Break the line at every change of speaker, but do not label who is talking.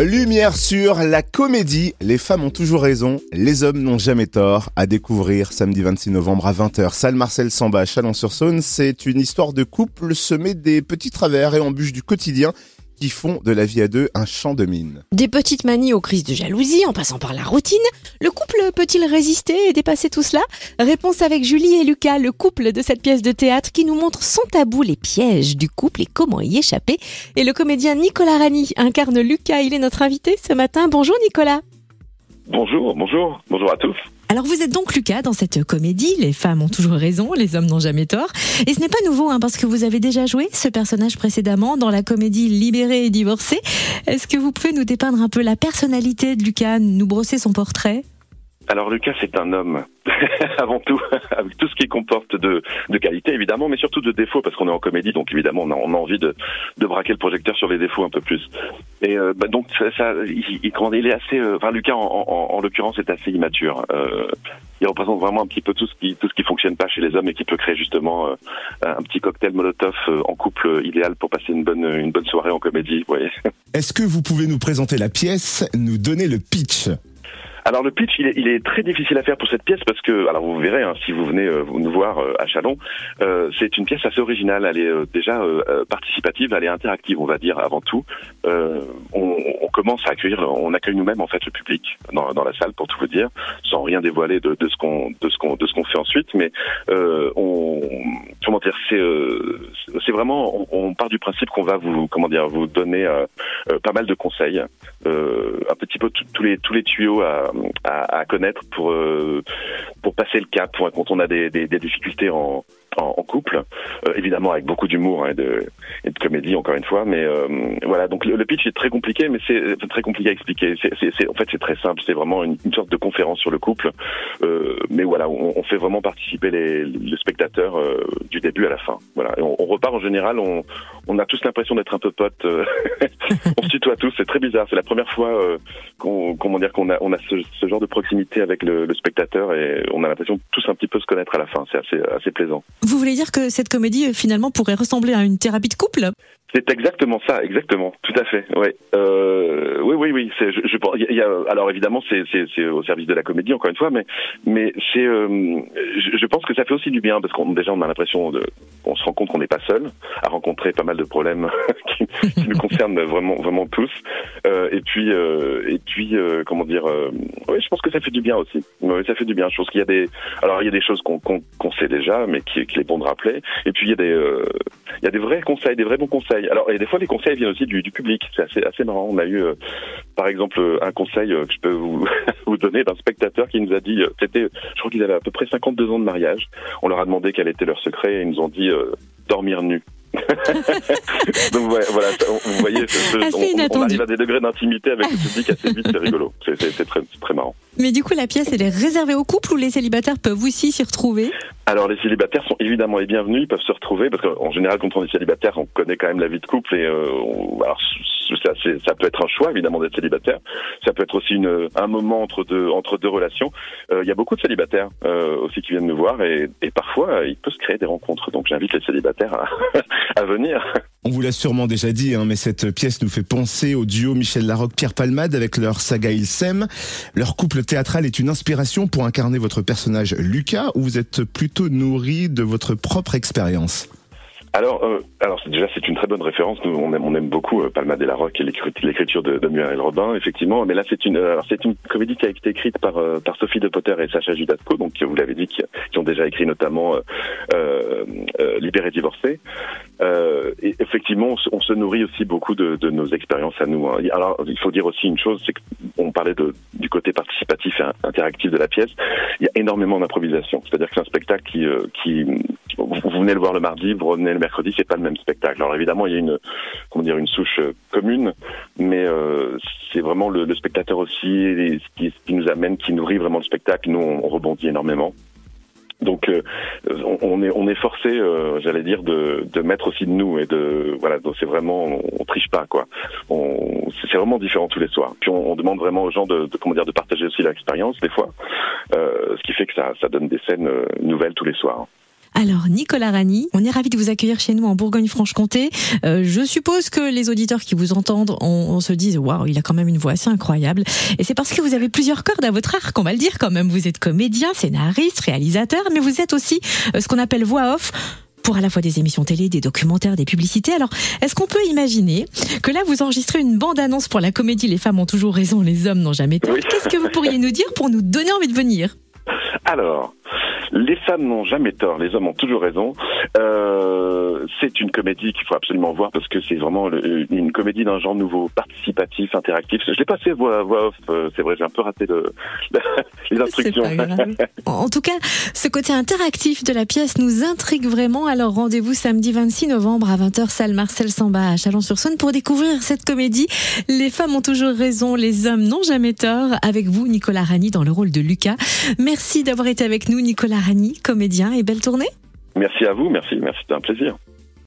Lumière sur la comédie Les femmes ont toujours raison, les hommes n'ont jamais tort. À découvrir samedi 26 novembre à 20h, salle Marcel Samba, Chalon-sur-Saône. C'est une histoire de couple semée des petits travers et embûches du quotidien qui font de la vie à deux un champ de mine.
Des petites manies aux crises de jalousie en passant par la routine, le couple peut-il résister et dépasser tout cela? Réponse avec Julie et Lucas, le couple de cette pièce de théâtre qui nous montre sans tabou les pièges du couple et comment y échapper. Et le comédien Nicolas Rani incarne Lucas, il est notre invité ce matin. Bonjour Nicolas.
Bonjour, bonjour, bonjour à tous.
Alors vous êtes donc Lucas dans cette comédie, les femmes ont toujours raison, les hommes n'ont jamais tort. Et ce n'est pas nouveau hein, parce que vous avez déjà joué ce personnage précédemment dans la comédie Libéré et divorcé. Est-ce que vous pouvez nous dépeindre un peu la personnalité de Lucas, nous brosser son portrait?
Alors Lucas, c'est un homme, avant tout, avec tout ce qui comporte de, de qualité, évidemment, mais surtout de défauts, parce qu'on est en comédie, donc évidemment, on a, on a envie de, de, braquer le projecteur sur les défauts un peu plus. Et euh, bah, donc, ça, ça il, il, est assez... Euh, enfin, Lucas, en, en, en l'occurrence, est assez immature. Euh, il représente vraiment un petit peu tout ce qui tout ce qui fonctionne pas chez les hommes et qui peut créer justement euh, un petit cocktail Molotov euh, en couple idéal pour passer une bonne une bonne soirée en comédie. Vous voyez.
Est-ce que vous pouvez nous présenter la pièce, nous donner le pitch?
Alors le pitch, il est, il est, très difficile à faire pour cette pièce parce que, alors vous verrez, hein, si vous venez euh, nous voir euh, à Chalon, euh, c'est une pièce assez originale. Elle est déjà participative, elle est interactive, on va dire avant tout. On, on, commence à accueillir, on accueille nous-mêmes en fait le public dans, dans, la salle pour tout vous dire, sans rien dévoiler de, de ce qu'on de ce qu'on de ce qu'on fait ensuite. Mais on, comment dire, c'est c'est vraiment, on, on, part du principe qu'on va vous comment dire vous donner pas mal de conseils, un petit peu tous les tous les tuyaux à à, connaître pour euh, pour passer le cap quand on a des, difficultés en, couple, euh, évidemment avec beaucoup d'humour hein, et, de, comédie encore une fois. Mais euh, voilà, donc le, pitch est très compliqué, mais c'est très compliqué à expliquer. En fait, c'est très simple. C'est vraiment une, sorte de conférence sur le couple. Mais voilà, on, fait vraiment participer les, les spectateurs du début à la fin. Voilà, on, repart en général. On, on a tous l'impression d'être un peu potes. on se tutoie tous. C'est très bizarre. C'est la première fois comment dire, qu'on a, on a ce, ce, genre de proximité avec le, spectateur et on a l'impression tous un petit peu se connaître à la fin. C'est assez, assez plaisant.
Vous voulez dire que cette comédie euh, finalement pourrait ressembler à une thérapie de couple?
C'est exactement ça, exactement, tout à fait. Ouais. Euh, oui, oui, oui. Je, je, y a, alors évidemment, c'est, au service de la comédie encore une fois, mais, mais c'est, euh, je, pense que ça fait aussi du bien parce qu'on déjà on a l'impression de, on se rend compte qu'on n'est pas seul à rencontrer pas mal de problèmes qui, qui nous concernent vraiment, vraiment tous. Euh, et puis, euh, et puis, euh, comment dire, euh, oui, je pense que ça fait du bien aussi. Oui, ça fait du bien. Je pense qu'il y a des, alors il y a des choses qu'on, qu'on, qu'on sait déjà, mais qui, qui est bon de rappeler. Et puis il y a des, il y a des vrais conseils, des vrais bons conseils alors, et des fois, les conseils viennent aussi du, public. C'est assez, assez marrant. On a eu, euh, par exemple, un conseil euh, que je peux vous, donner d'un spectateur qui nous a dit, euh, c'était, je crois qu'ils avaient à peu près 52 ans de mariage. On leur a demandé quel était leur secret et ils nous ont dit dormir nu. Donc ouais, voilà, vous voyez, on, on, arrive à des degrés d'intimité avec le public assez vite, c'est rigolo, c'est très, très marrant.
Mais du coup, la pièce, elle est réservée aux couples ou les célibataires peuvent aussi s'y retrouver?
Alors, les célibataires sont évidemment les bienvenus, ils peuvent se retrouver, parce qu'en général, quand on est célibataire, on connaît quand même la vie de couple, et euh, on, alors, ça, ça, peut être un choix, évidemment, d'être célibataire. Ça peut être aussi une, un moment entre deux, entre deux relations. Euh, il y a beaucoup de célibataires euh, aussi qui viennent nous voir, et, et parfois, il peut se créer des rencontres. Donc, j'invite les célibataires à, à
On vous l'a sûrement déjà dit, hein, mais cette pièce nous fait penser au duo Michel Larocque-Pierre Palmade avec leur saga Il s'aime. Leur couple théâtral est une inspiration pour incarner votre personnage Lucas ou vous êtes plutôt nourri de votre propre expérience?
Alors, euh, alors déjà c'est une très bonne référence. Nous on aime, on aime beaucoup euh, Palma de la Roque et l'écriture de, de Muriel Robin, effectivement. Mais là c'est une, alors c'est une comédie qui a été écrite par euh, par Sophie de Potter et Sacha Judasco, donc vous l'avez dit, qui, qui, ont déjà écrit notamment euh, euh, Libéré divorcé. et effectivement, on, se nourrit aussi beaucoup de, de nos expériences à nous. Hein. Alors il faut dire aussi une chose, c'est qu'on parlait de, du côté participatif et interactif de la pièce. Il y a énormément d'improvisation. C'est-à-dire que c'est un spectacle qui, qui vous venez le voir le mardi, vous revenez le mercredi, c'est pas le même spectacle. Alors évidemment, il y a une comment dire une souche euh, commune, mais euh, c'est vraiment le, spectateur aussi qui, qui, nous amène, qui nourrit vraiment le spectacle. Nous, on, rebondit énormément. Donc euh, on est on est forcé, euh, j'allais dire, de, de mettre aussi de nous et de voilà. Donc c'est vraiment on, on, triche pas quoi. C'est vraiment différent tous les soirs. Puis on, on demande vraiment aux gens de, de, comment dire de partager aussi l'expérience des fois, euh, ce qui fait que ça ça donne des scènes nouvelles tous les soirs.
Alors Nicolas Rani, on est ravi de vous accueillir chez nous en Bourgogne-Franche-Comté. Euh, je suppose que les auditeurs qui vous entendent, on, se disent waouh, il a quand même une voix assez incroyable. Et c'est parce que vous avez plusieurs cordes à votre arc, on va le dire quand même. Vous êtes comédien, scénariste, réalisateur, mais vous êtes aussi euh, ce qu'on appelle voix off pour à la fois des émissions télé, des documentaires, des publicités. Alors, est-ce qu'on peut imaginer que là, vous enregistrez une bande-annonce pour la comédie Les femmes ont toujours raison, les hommes n'ont jamais tort? Qu'est-ce que vous pourriez nous dire pour nous donner envie de venir?
Alors, les femmes n'ont jamais tort, les hommes ont toujours raison. Euh, c'est une comédie qu'il faut absolument voir parce que c'est vraiment une comédie d'un genre nouveau, participatif, interactif. Je l'ai passé voix, voix off, euh, c'est vrai, j'ai un peu raté le, les instructions.
en tout cas, ce côté interactif de la pièce nous intrigue vraiment. Alors rendez-vous samedi 26 novembre à 20h, salle Marcel Samba à Chalon-sur-Saône pour découvrir cette comédie. Les femmes ont toujours raison, les hommes n'ont jamais tort. Avec vous, Nicolas Rani, dans le rôle de Lucas. Merci d'avoir été avec nous, Nicolas Rani, comédien, et belle tournée.
Merci à vous, merci, merci, c'était un plaisir.